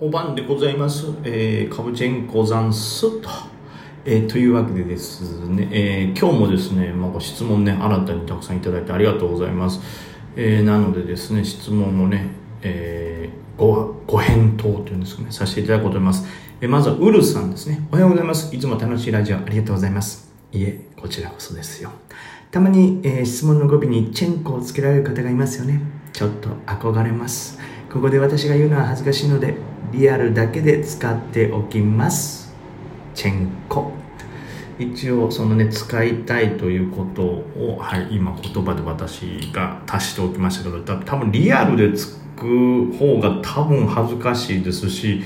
お晩でございます。えー、カブチェンコザンスと。えーというわけでですね、えー今日もですね、まあ、ご質問ね、新たにたくさんいただいてありがとうございます。えーなのでですね、質問をね、えーご、ご返答というんですかね、させていただこうと思います。えーまずは、ウルさんですね。おはようございます。いつも楽しいラジオありがとうございます。いえ、こちらこそですよ。たまに、えー質問の語尾にチェンコをつけられる方がいますよね。ちょっと憧れます。ここで私が言うのは恥ずかしいので、リアルだけで使っておきます。チェンコ。一応、そのね、使いたいということを、はい、今言葉で私が足しておきましたけど、た多分リアルでつく方が多分恥ずかしいですし、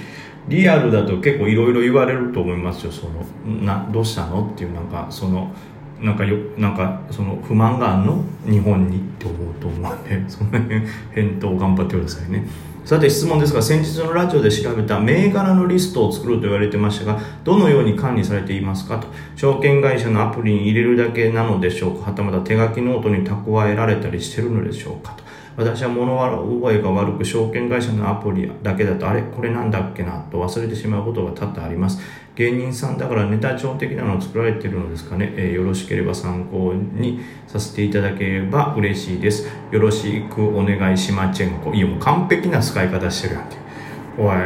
リアルだと結構いろいろ言われると思いますよ。その、な、どうしたの？っていうなんか、その、なんかよ、なんか、その不満があんの？日本にって思うと思うんで、その辺、返答頑張ってくださいね。さて質問ですが、先日のラジオで調べた銘柄のリストを作ると言われてましたが、どのように管理されていますか？と。証券会社のアプリに入れるだけなのでしょうか？はたまた手書きノートに蓄えられたりしてるのでしょうか？と。私は物覚えが悪く証券会社のアプリだけだとあれこれなんだっけなと忘れてしまうことが多々あります。芸人さんだからネタ帳的なのを作られてるのですかね、えーよろしければ参考にさせていただければ嬉しいです。よろしくお願いしまチェンコいやもう完璧な使い方してるやんけおい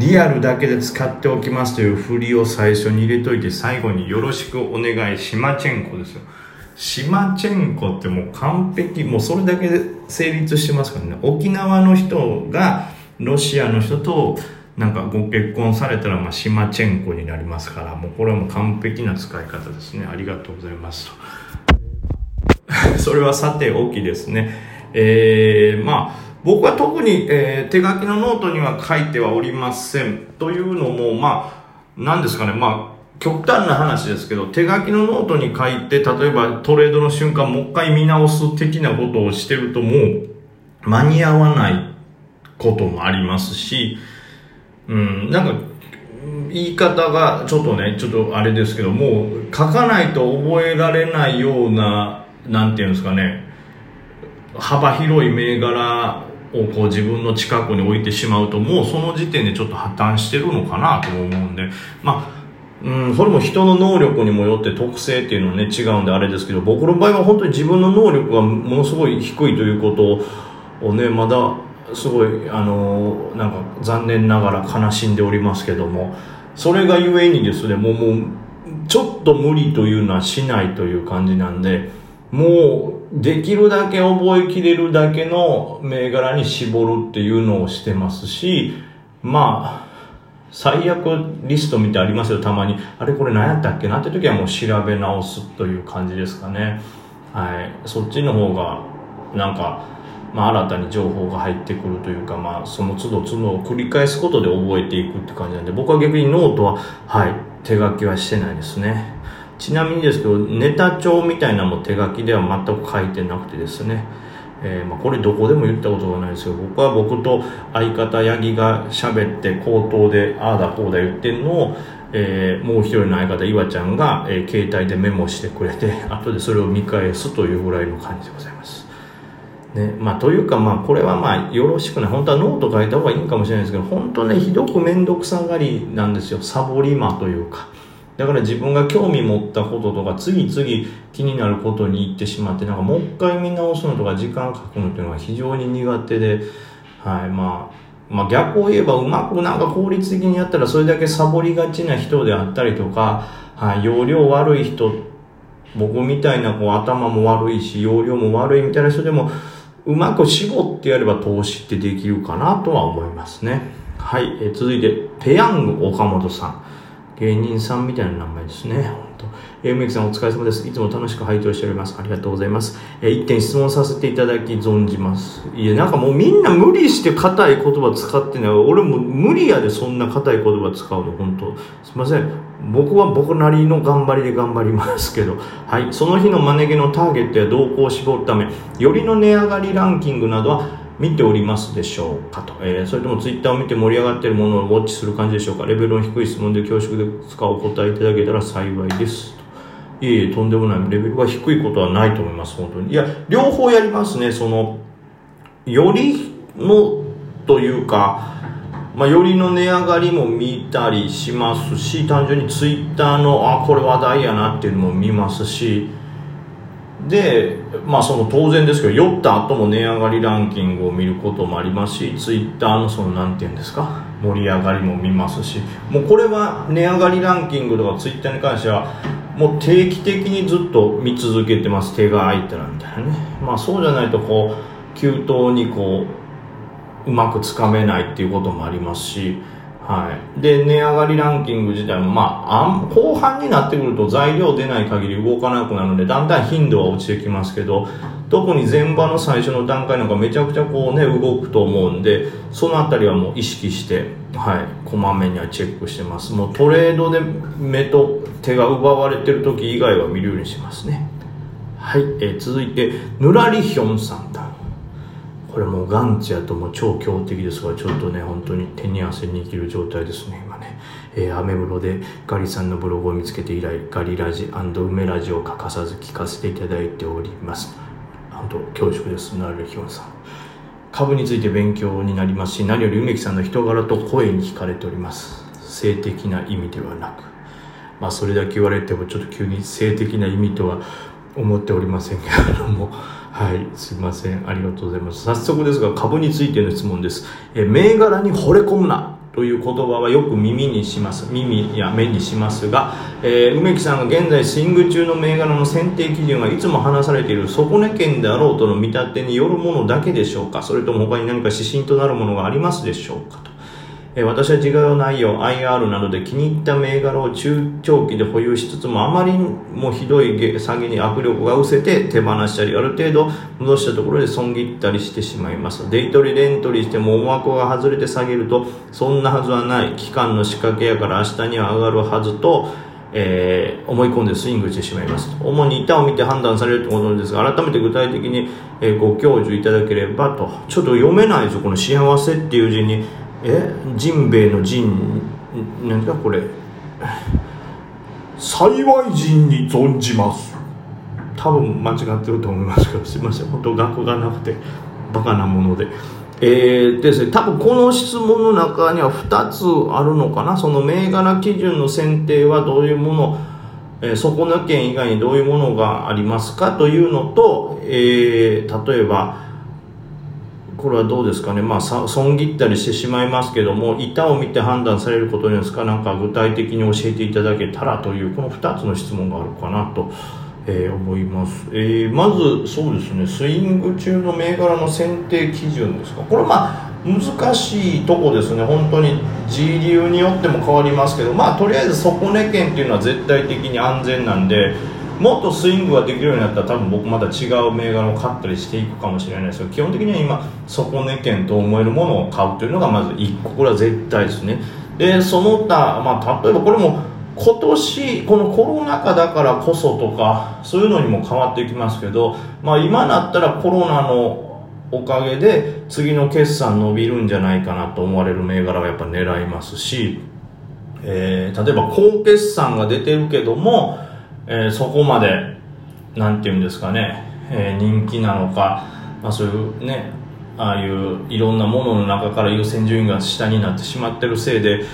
リアルだけで使っておきますという振りを最初に入れといて最後によろしくお願いしまチェンコですよ。シマチェンコってもう完璧もうそれだけで成立してますからね。沖縄の人がロシアの人となんかご結婚されたらまあシマチェンコになりますからもうこれはもう完璧な使い方ですね。ありがとうございますと。それはさておきですね。えー、まあ僕は特に、えー手書きのノートには書いてはおりません。というのもまあ何ですかね。まあ極端な話ですけど、手書きのノートに書いて、例えばトレードの瞬間もう一回見直す的なことをしてるともう間に合わないこともありますし、うん、なんか、言い方がちょっとね、ちょっとあれですけど、もう書かないと覚えられないような、なんていうんですかね、幅広い銘柄をこう自分の近くに置いてしまうともうその時点でちょっと破綻してるのかなと思うんでまあうん、それも人の能力にもよって特性っていうのはね違うんであれですけど僕の場合は本当に自分の能力がものすごい低いということをねまだすごいあのなんか残念ながら悲しんでおりますけどもそれがゆえにですねもうもうちょっと無理というのはしないという感じなんでもうできるだけ覚えきれるだけの銘柄に絞るっていうのをしてますしまあ最悪リスト見てありますよたまに。あれこれ何やったっけなって時はもう調べ直すという感じですかね。はい。そっちの方がなんかまあ新たに情報が入ってくるというかまあその都度都度を繰り返すことで覚えていくって感じなんで僕は逆にノートははい手書きはしてないですね。ちなみにですけどネタ帳みたいなのも手書きでは全く書いてなくてですね。えーまあ、これどこでも言ったことがないですけど僕は僕と相方八木が喋って口頭でああだこうだ言ってんのを、えーもう一人の相方岩ちゃんが、えー携帯でメモしてくれて 後でそれを見返すというぐらいの感じでございます。ねまあ、というか、まあ、これはまあよろしくない。本当はノート書いた方がいいかもしれないですけど本当ねひどく面倒くさがりなんですよ。サボり魔というか。だから自分が興味持ったこととか次々気になることに行ってしまってなんかもう一回見直すのとか時間書くのっていうのが非常に苦手で、はいまあ、まあ逆を言えばうまくなんか効率的にやったらそれだけサボりがちな人であったりとか、はい、要領悪い人僕みたいなこう頭も悪いし容量も悪いみたいな人でもうまく絞ってやれば投資ってできるかなとは思いますね。はい、え続いてペヤング岡本さん。芸人さんみたいな名前ですね。本当。えー、梅木さんお疲れ様です。いつも楽しく拝聴しております。ありがとうございます。えー一点質問させていただき存じます。いや、なんかもうみんな無理して硬い言葉使ってない。俺も無理やでそんな硬い言葉使うの、本当すいません。僕は僕なりの頑張りで頑張りますけど、はい。その日のマネ毛のターゲットや動向を絞るため、よりの値上がりランキングなどは見ておりますでしょうかと、えーそれともツイッターを見て盛り上がっているものをウォッチする感じでしょうか。レベルの低い質問で恐縮で使うお答えいただけたら幸いですと。いえいえとんでもない。レベルが低いことはないと思います本当に。いや両方やりますね。そのよりのというかまあ、よりの値上がりも見たりしますし単純にツイッターのあこれ話題やなっていうのも見ますしでまあその当然ですけど酔った後も値上がりランキングを見ることもありますしツイッターのその何て言うんですか盛り上がりも見ますしもうこれは値上がりランキングとかツイッターに関してはもう定期的にずっと見続けてます手が空いたらみたいなね。まあそうじゃないとこう急騰にこううまくつかめないっていうこともありますしはい、で値上がりランキング自体も、まあ、後半になってくると材料出ない限り動かなくなるのでだんだん頻度は落ちてきますけど特に前場の最初の段階なんかめちゃくちゃこうね動くと思うんでその辺りはもう意識してはいこまめにはチェックしてます。もうトレードで目と手が奪われてる時以外は見るようにしますね。はい、えー、続いてぬらりひょんさんこれもうガンチやともう超強敵ですがちょっとね本当に手に汗握る状態ですね今ね、えー、アメブロでガリさんのブログを見つけて以来ガリラジ梅ラジを欠かさず聞かせていただいております。本当恐縮です。なるひょんさん。株について勉強になりますし何より梅木さんの人柄と声に惹かれております。性的な意味ではなく。まあそれだけ言われてもちょっと急に性的な意味とは思っておりませんけれどもはい、すいません。ありがとうございます。早速ですが、株についての質問です。え銘柄に惚れ込むな。という言葉はよく耳にします。耳や目にしますが、えー、梅木さんが現在スイング中の銘柄の選定基準はいつも話されている底根県であろうとの見立てによるものだけでしょうか？それとも他に何か指針となるものがありますでしょうか？と。え私は事業内容 IR などで気に入った銘柄を中長期で保有しつつもあまりもひどい下げに握力が失せて手放したりある程度戻したところで損切ったりしてしまいます。デイトリレントリしても思惑が外れて下げるとそんなはずはない期間の仕掛けやから明日には上がるはずとえー、思い込んでスイングしてしまいます。主に板を見て判断されるということですが改めて具体的に、え、ご教授いただければと。ちょっと読めないですよこの幸せっていう字に。え？ジンベエのジン何だこれ。幸い人に存じます。多分間違ってると思いますけどすいません。本当学がなくてバカなもので。えー、ですね。多分この質問の中には2つあるのかな。その銘柄基準の選定はどういうものえー、底抜け以外にどういうものがありますかというのと、えー、例えばこれはどうですかね、まあ、損切ったりしてしまいますけども板を見て判断されることですか。なんか具体的に教えていただけたらというこの2つの質問があるかなと、えー、思います、えー、まずそうですね。スイング中の銘柄の選定基準ですか。これまあ難しいとこですね。本当に G 流によっても変わりますけどまあとりあえず底根圏っていうのは絶対的に安全なんでもっとスイングができるようになったら多分僕また違う銘柄を買ったりしていくかもしれないですけど基本的には今底値圏と思えるものを買うというのがまず1個。これは絶対ですね。でその他、まあ、例えばこれも今年このコロナ禍だからこそとかそういうのにも変わってきますけど、まあ、今だったらコロナのおかげで次の決算伸びるんじゃないかなと思われる銘柄はやっぱ狙いますし、えー、例えば高決算が出てるけどもえー、そこまでなんていうんですかね、えー、人気なのか、まあ、そういうねああいういろんなものの中から優先順位が下になってしまってるせいで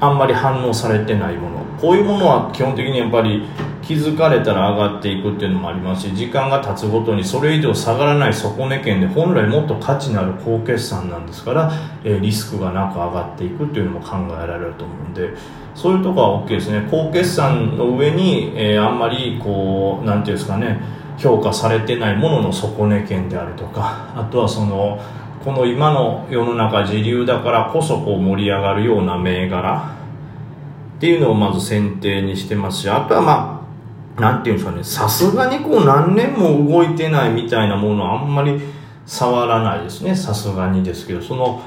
あんまり反応されてないもの。こういうものは基本的にやっぱり気づかれたら上がっていくっていうのもありますし時間が経つごとにそれ以上下がらない底値圏で本来もっと価値のある高決算なんですから、えー、リスクがなく上がっていくっていうのも考えられると思うんでそういうとこは OK ですね。高決算の上に、えー、あんまりこうなんていうんですかね。評価されてないものの底値圏であるとか。あとはそのこの今の世の中時流だからこそこう盛り上がるような銘柄。っていうのをまず選定にしてますしあとはまあなんていうんですかね。さすがにこう何年も動いてないみたいなものはあんまり触らないですね。さすがにですけどその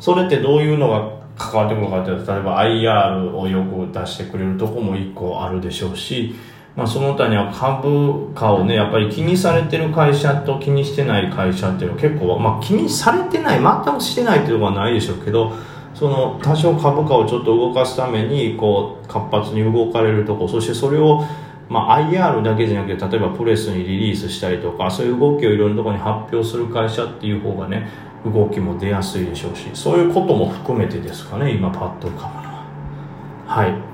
それってどういうのが関わってくるかというと例えば IR をよく出してくれるとこも1個あるでしょうし、まあ、その他には株価をねやっぱり気にされてる会社と気にしてない会社っていうのは結構、まあ、気にされてない全くしてないっていうのはないでしょうけどその多少株価をちょっと動かすためにこう活発に動かれるとこそしてそれをまあ、IR だけじゃなくて例えばプレスにリリースしたりとかそういう動きをいろんなところに発表する会社っていう方がね動きも出やすいでしょうしそういうことも含めてですかね今パッと浮かぶのは。はい。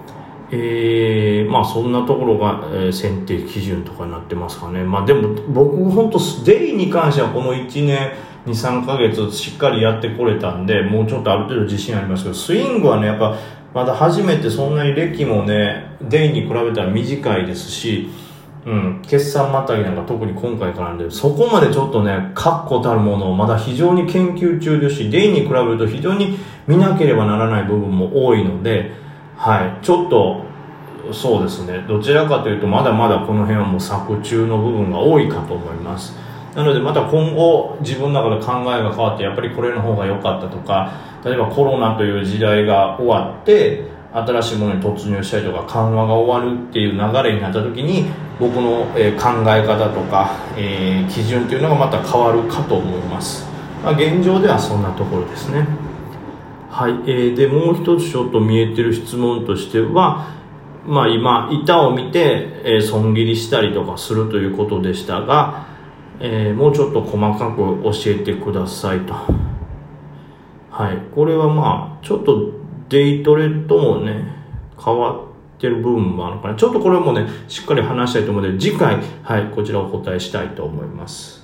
えー、まあそんなところが、えー、選定基準とかになってますかね。まあでも僕本当デイに関してはこの1年23ヶ月しっかりやってこれたんでもうちょっとある程度自信ありますけどスイングはねやっぱまだ初めてそんなに歴もねデイに比べたら短いですしうん、決算またぎなんか特に今回からなんで、そこまでちょっとね、確固たるものをまだ非常に研究中ですし、デイに比べると非常に見なければならない部分も多いので、はい、ちょっと、そうですね、どちらかというとまだまだこの辺はもう作中の部分が多いかと思います。なのでまた今後自分の中で考えが変わってやっぱりこれの方が良かったとか、例えばコロナという時代が終わって、新しいものに突入したりとか緩和が終わるっていう流れになった時に僕の、え考え方とか、えー、基準っていうのがまた変わるかと思います、まあ、現状ではそんなところですね。はい、えー、でもう一つちょっと見えてる質問としてはまあ今板を見て、えー、損切りしたりとかするということでしたが、えー、もうちょっと細かく教えてくださいと。はいこれはまあちょっとデイトレともね変わってる部分もあるのかな。ちょっとこれもねしっかり話したいと思うので次回はいこちらお答えしたいと思います。